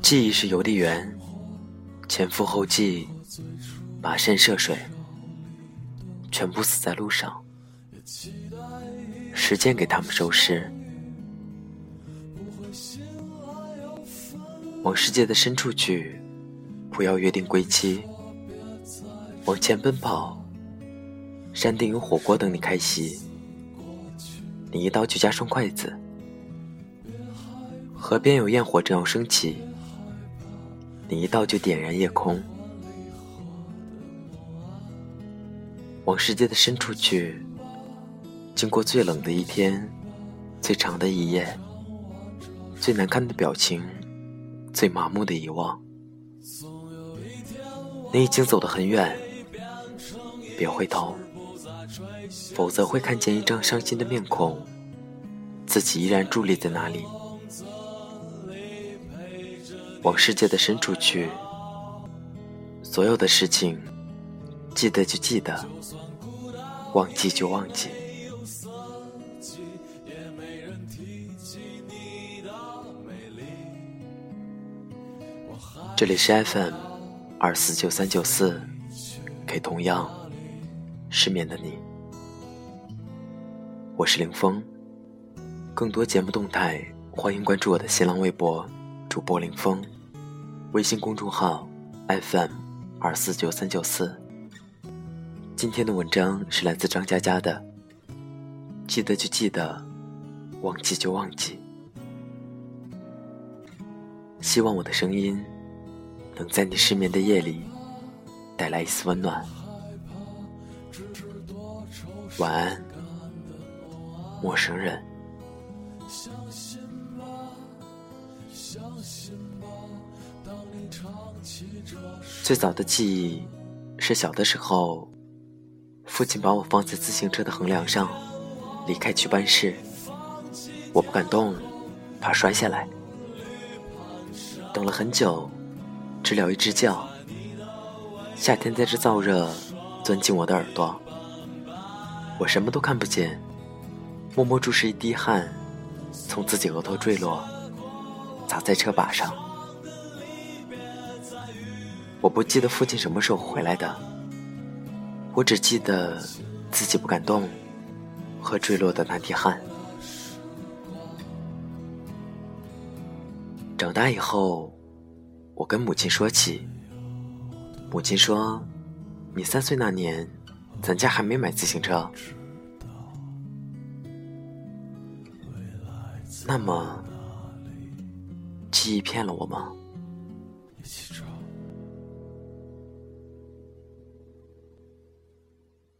记忆是邮递员，前赴后继，跋山涉水，全部死在路上。时间给他们收尸。往世界的深处去，不要约定归期。往前奔跑，山顶有火锅等你开席。你一刀就夹双筷子。河边有焰火正要升起，你一到就点燃夜空。往世界的深处去，经过最冷的一天，最长的一夜，最难看的表情，最麻木的遗忘。你已经走得很远，别回头，否则会看见一张伤心的面孔，自己依然伫立在那里。往世界的深处去，所有的事情，记得就记得，忘记就忘记。这里是 FM 二四九三九四，给同样失眠的你，我是林峰。更多节目动态，欢迎关注我的新浪微博主播林峰，微信公众号 FM 二四九三九四。今天的文章是来自张佳佳的，记得就记得，忘记就忘记。希望我的声音。能在你失眠的夜里带来一丝温暖。晚安，陌生人。最早的记忆是小的时候，父亲把我放在自行车的横梁上，离开去办事。我不敢动，怕摔下来。等了很久。知了一直叫，夏天在这燥热，钻进我的耳朵。我什么都看不见，默默注视一滴汗从自己额头坠落，砸在车把上。我不记得父亲什么时候回来的，我只记得自己不敢动和坠落的那滴汗。长大以后。我跟母亲说起，母亲说：“你三岁那年，咱家还没买自行车。那么，记忆骗了我吗？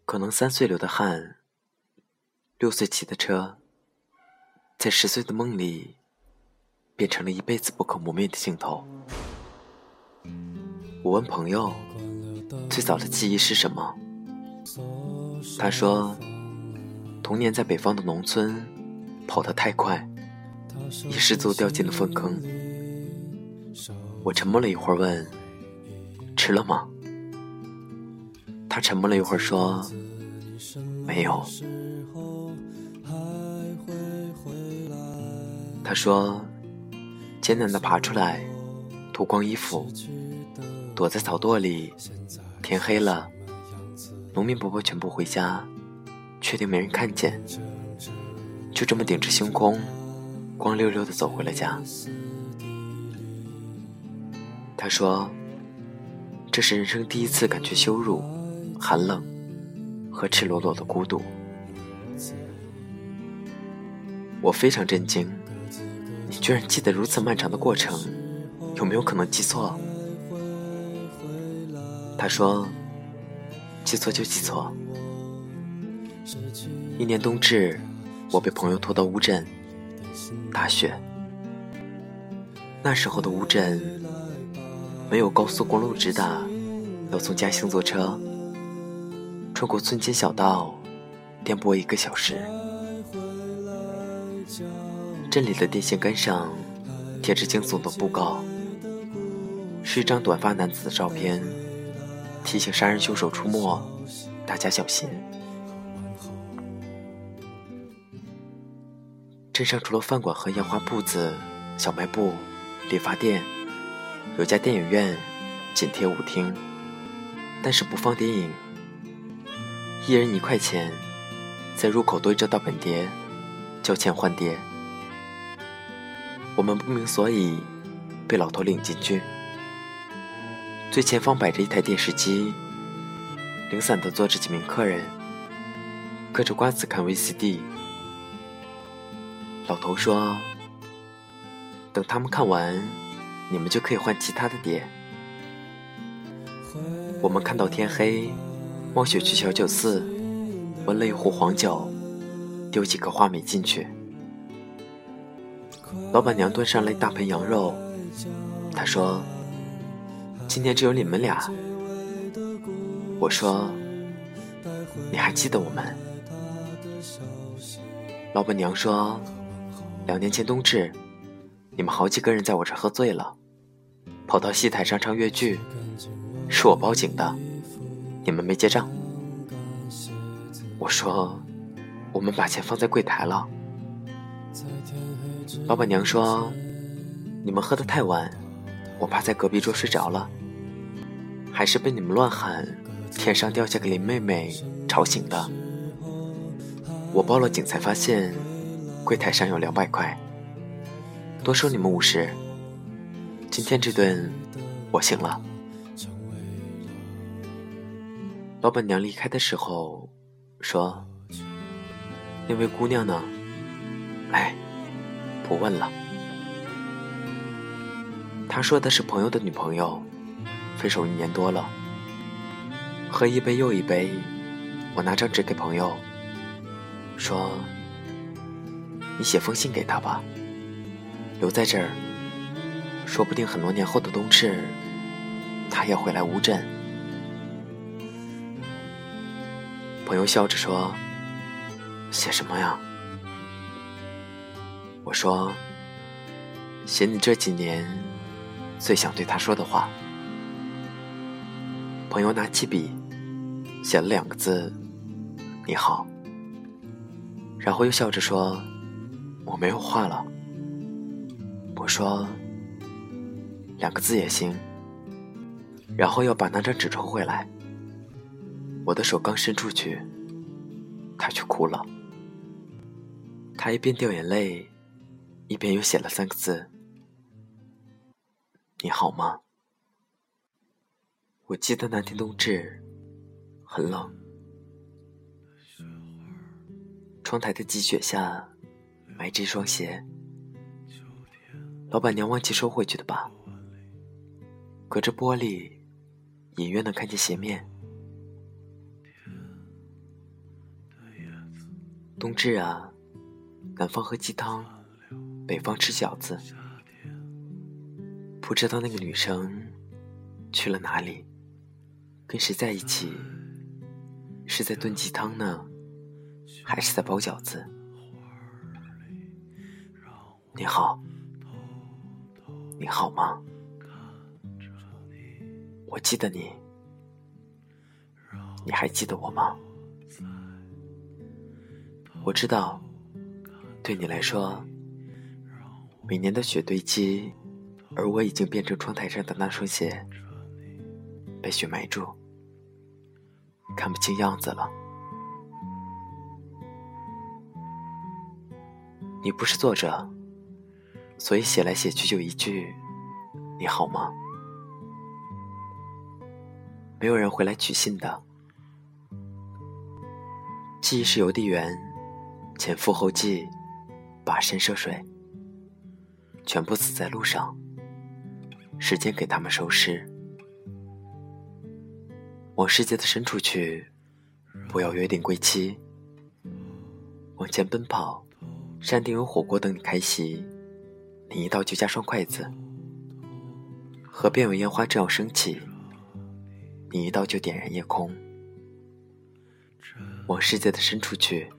可能三岁流的汗，六岁骑的车，在十岁的梦里，变成了一辈子不可磨灭的镜头。”我问朋友，最早的记忆是什么？他说，童年在北方的农村，跑得太快，一失足掉进了粪坑。我沉默了一会儿，问：“吃了吗？”他沉默了一会儿，说：“没有。”他说：“艰难的爬出来，脱光衣服。”躲在草垛里，天黑了，农民伯伯全部回家，确定没人看见，就这么顶着星空，光溜溜的走回了家。他说：“这是人生第一次感觉羞辱、寒冷和赤裸裸的孤独。”我非常震惊，你居然记得如此漫长的过程，有没有可能记错？他说：“记错就记错。”一年冬至，我被朋友拖到乌镇，大雪。那时候的乌镇没有高速公路直达，要从嘉兴坐车，穿过村间小道，颠簸一个小时。镇里的电线杆上贴着惊悚的布告，是一张短发男子的照片。提醒杀人凶手出没，大家小心。镇上除了饭馆和烟花铺子、小卖部、理发店，有家电影院紧贴舞厅，但是不放电影，一人一块钱，在入口堆着盗版碟，交钱换碟。我们不明所以，被老头领进去。最前方摆着一台电视机，零散的坐着几名客人，嗑着瓜子看 VCD。老头说：“等他们看完，你们就可以换其他的碟。”我们看到天黑，冒雪去小酒肆，温了一壶黄酒，丢几颗话梅进去。老板娘端上来一大盆羊肉，她说：“今天只有你们俩。”我说：“你还记得我们？”老板娘说。两年前冬至，你们好几个人在我这喝醉了，跑到戏台上唱越剧，是我报警的，你们没结账。我说，我们把钱放在柜台了。老板娘说，你们喝得太晚，我怕在隔壁桌睡着了，还是被你们乱喊“天上掉下个林妹妹”吵醒的。我报了警才发现。柜台上有两百块，多收你们五十。今天这顿我行了。老板娘离开的时候说：“那位姑娘呢？”哎，不问了。他说的是朋友的女朋友，分手一年多了。喝一杯又一杯，我拿张纸给朋友说。你写封信给他吧，留在这儿，说不定很多年后的冬至，他也会来乌镇。朋友笑着说：“写什么呀？”我说：“写你这几年最想对他说的话。”朋友拿起笔，写了两个字：“你好。”然后又笑着说。我没有话了，我说两个字也行，然后要把那张纸抽回来。我的手刚伸出去，他却哭了。他一边掉眼泪，一边又写了三个字：“你好吗？”我记得那天冬至很冷，窗台的积雪下。埋着一双鞋，老板娘忘记收回去的吧？隔着玻璃，隐约能看见鞋面。冬至啊，南方喝鸡汤，北方吃饺子。不知道那个女生去了哪里，跟谁在一起？是在炖鸡汤呢，还是在包饺子？你好，你好吗？我记得你，你还记得我吗？我知道，对你来说，每年的雪堆积，而我已经变成窗台上的那双鞋，被雪埋住，看不清样子了。你不是作者。所以写来写去就一句：“你好吗？”没有人会来取信的。记忆是邮递员，前赴后继，跋山涉水，全部死在路上。时间给他们收尸。往世界的深处去，不要约定归期。往前奔跑，山顶有火锅等你开席。你一到就加双筷子，河边有烟花正要升起，你一到就点燃夜空，往世界的深处去。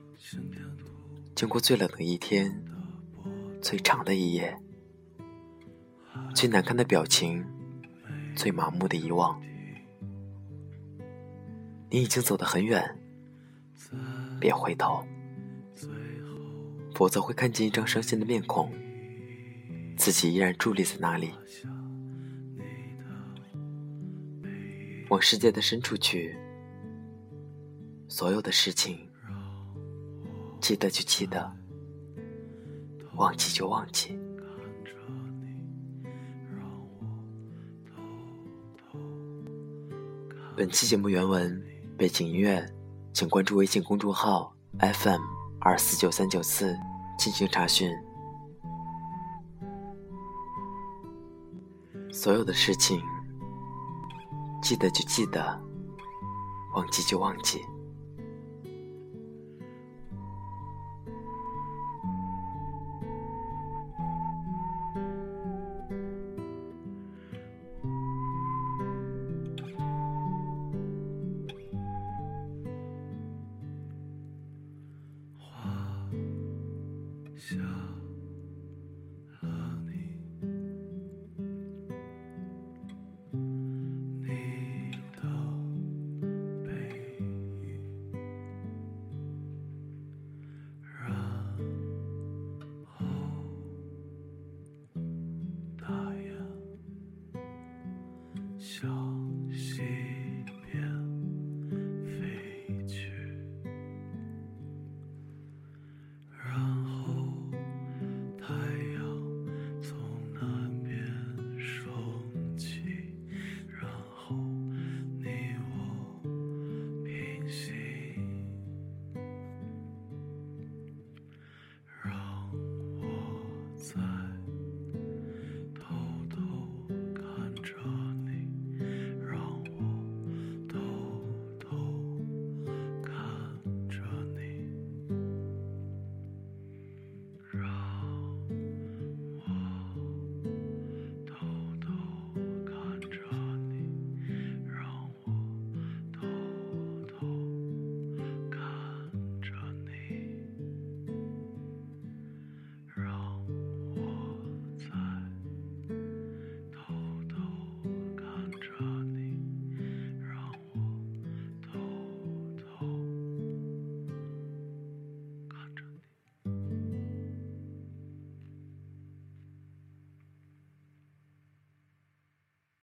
经过最冷的一天，最长的一夜，最难看的表情，最麻木的遗忘，你已经走得很远，别回头，否则会看见一张伤心的面孔，自己依然伫立在那里。往世界的深处去，所有的事情，记得就记得，忘记就忘记。本期节目原文、背景音乐，请关注微信公众号 FM 二四九三九四进行查询。所有的事情。记得就记得，忘记就忘记。花